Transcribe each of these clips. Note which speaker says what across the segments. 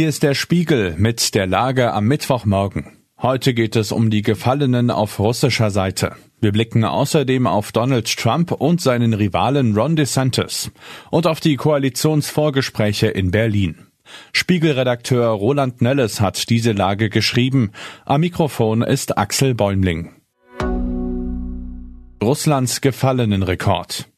Speaker 1: Hier ist der Spiegel mit der Lage am Mittwochmorgen. Heute geht es um die Gefallenen auf russischer Seite. Wir blicken außerdem auf Donald Trump und seinen Rivalen Ron DeSantis und auf die Koalitionsvorgespräche in Berlin. Spiegelredakteur Roland Nelles hat diese Lage geschrieben. Am Mikrofon ist Axel Bäumling. Russlands Gefallenenrekord.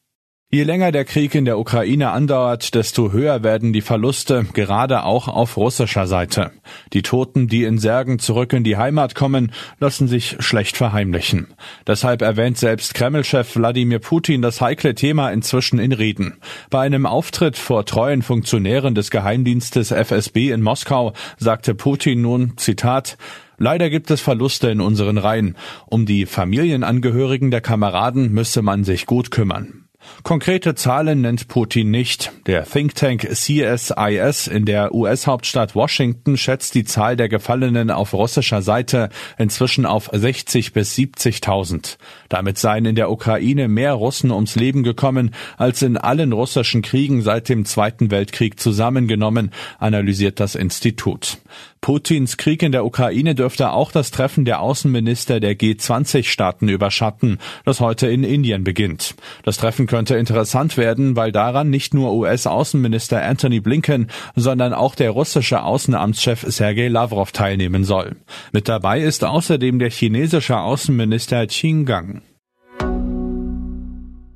Speaker 1: Je länger der Krieg in der Ukraine andauert, desto höher werden die Verluste, gerade auch auf russischer Seite. Die Toten, die in Särgen zurück in die Heimat kommen, lassen sich schlecht verheimlichen. Deshalb erwähnt selbst Kreml-Chef Wladimir Putin das heikle Thema inzwischen in Reden. Bei einem Auftritt vor treuen Funktionären des Geheimdienstes FSB in Moskau sagte Putin nun, Zitat, Leider gibt es Verluste in unseren Reihen. Um die Familienangehörigen der Kameraden müsse man sich gut kümmern. Konkrete Zahlen nennt Putin nicht. Der Think Tank CSIS in der US-Hauptstadt Washington schätzt die Zahl der Gefallenen auf russischer Seite inzwischen auf 60 bis 70.000. Damit seien in der Ukraine mehr Russen ums Leben gekommen als in allen russischen Kriegen seit dem Zweiten Weltkrieg zusammengenommen, analysiert das Institut. Putins Krieg in der Ukraine dürfte auch das Treffen der Außenminister der G20-Staaten überschatten, das heute in Indien beginnt. Das Treffen könnte interessant werden, weil daran nicht nur US-Außenminister Anthony Blinken, sondern auch der russische Außenamtschef Sergei Lavrov teilnehmen soll. Mit dabei ist außerdem der chinesische Außenminister Qin Gang.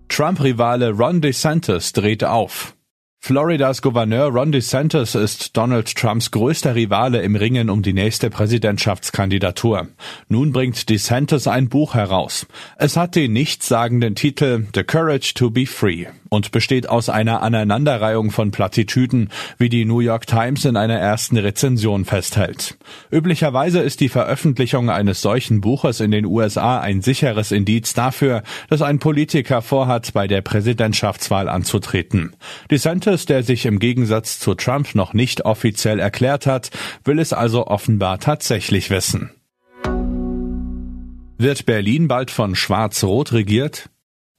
Speaker 1: Trump-Rivale Ron DeSantis dreht auf. Floridas Gouverneur Ron DeSantis ist Donald Trumps größter Rivale im Ringen um die nächste Präsidentschaftskandidatur. Nun bringt DeSantis ein Buch heraus. Es hat den nichtssagenden Titel The Courage to be Free und besteht aus einer Aneinanderreihung von Plattitüden, wie die New York Times in einer ersten Rezension festhält. Üblicherweise ist die Veröffentlichung eines solchen Buches in den USA ein sicheres Indiz dafür, dass ein Politiker vorhat, bei der Präsidentschaftswahl anzutreten. DeSantis, der sich im Gegensatz zu Trump noch nicht offiziell erklärt hat, will es also offenbar tatsächlich wissen. Wird Berlin bald von Schwarz-Rot regiert?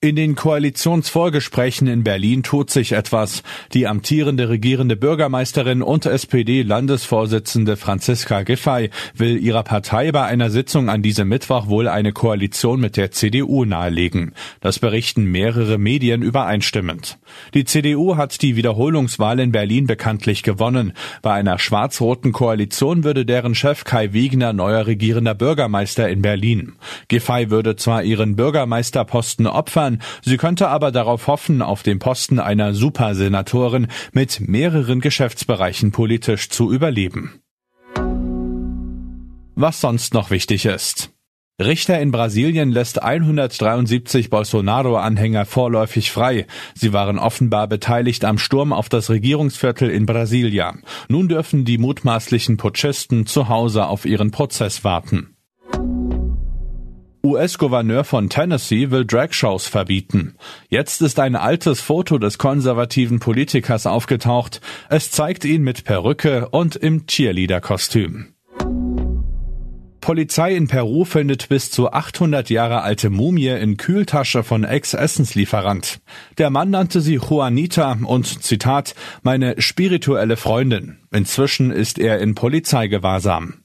Speaker 1: In den Koalitionsvorgesprächen in Berlin tut sich etwas. Die amtierende regierende Bürgermeisterin und SPD-Landesvorsitzende Franziska Giffey will ihrer Partei bei einer Sitzung an diesem Mittwoch wohl eine Koalition mit der CDU nahelegen. Das berichten mehrere Medien übereinstimmend. Die CDU hat die Wiederholungswahl in Berlin bekanntlich gewonnen. Bei einer schwarz-roten Koalition würde deren Chef Kai Wegner neuer regierender Bürgermeister in Berlin. Giffey würde zwar ihren Bürgermeisterposten opfern, Jahren. Sie könnte aber darauf hoffen, auf dem Posten einer Supersenatorin mit mehreren Geschäftsbereichen politisch zu überleben. Was sonst noch wichtig ist. Richter in Brasilien lässt 173 Bolsonaro-Anhänger vorläufig frei. Sie waren offenbar beteiligt am Sturm auf das Regierungsviertel in Brasilia. Nun dürfen die mutmaßlichen Putschisten zu Hause auf ihren Prozess warten. US-Gouverneur von Tennessee will Dragshows verbieten. Jetzt ist ein altes Foto des konservativen Politikers aufgetaucht. Es zeigt ihn mit Perücke und im Cheerleader-Kostüm. Polizei in Peru findet bis zu 800 Jahre alte Mumie in Kühltasche von Ex-Essenslieferant. Der Mann nannte sie Juanita und Zitat, meine spirituelle Freundin. Inzwischen ist er in Polizeigewahrsam.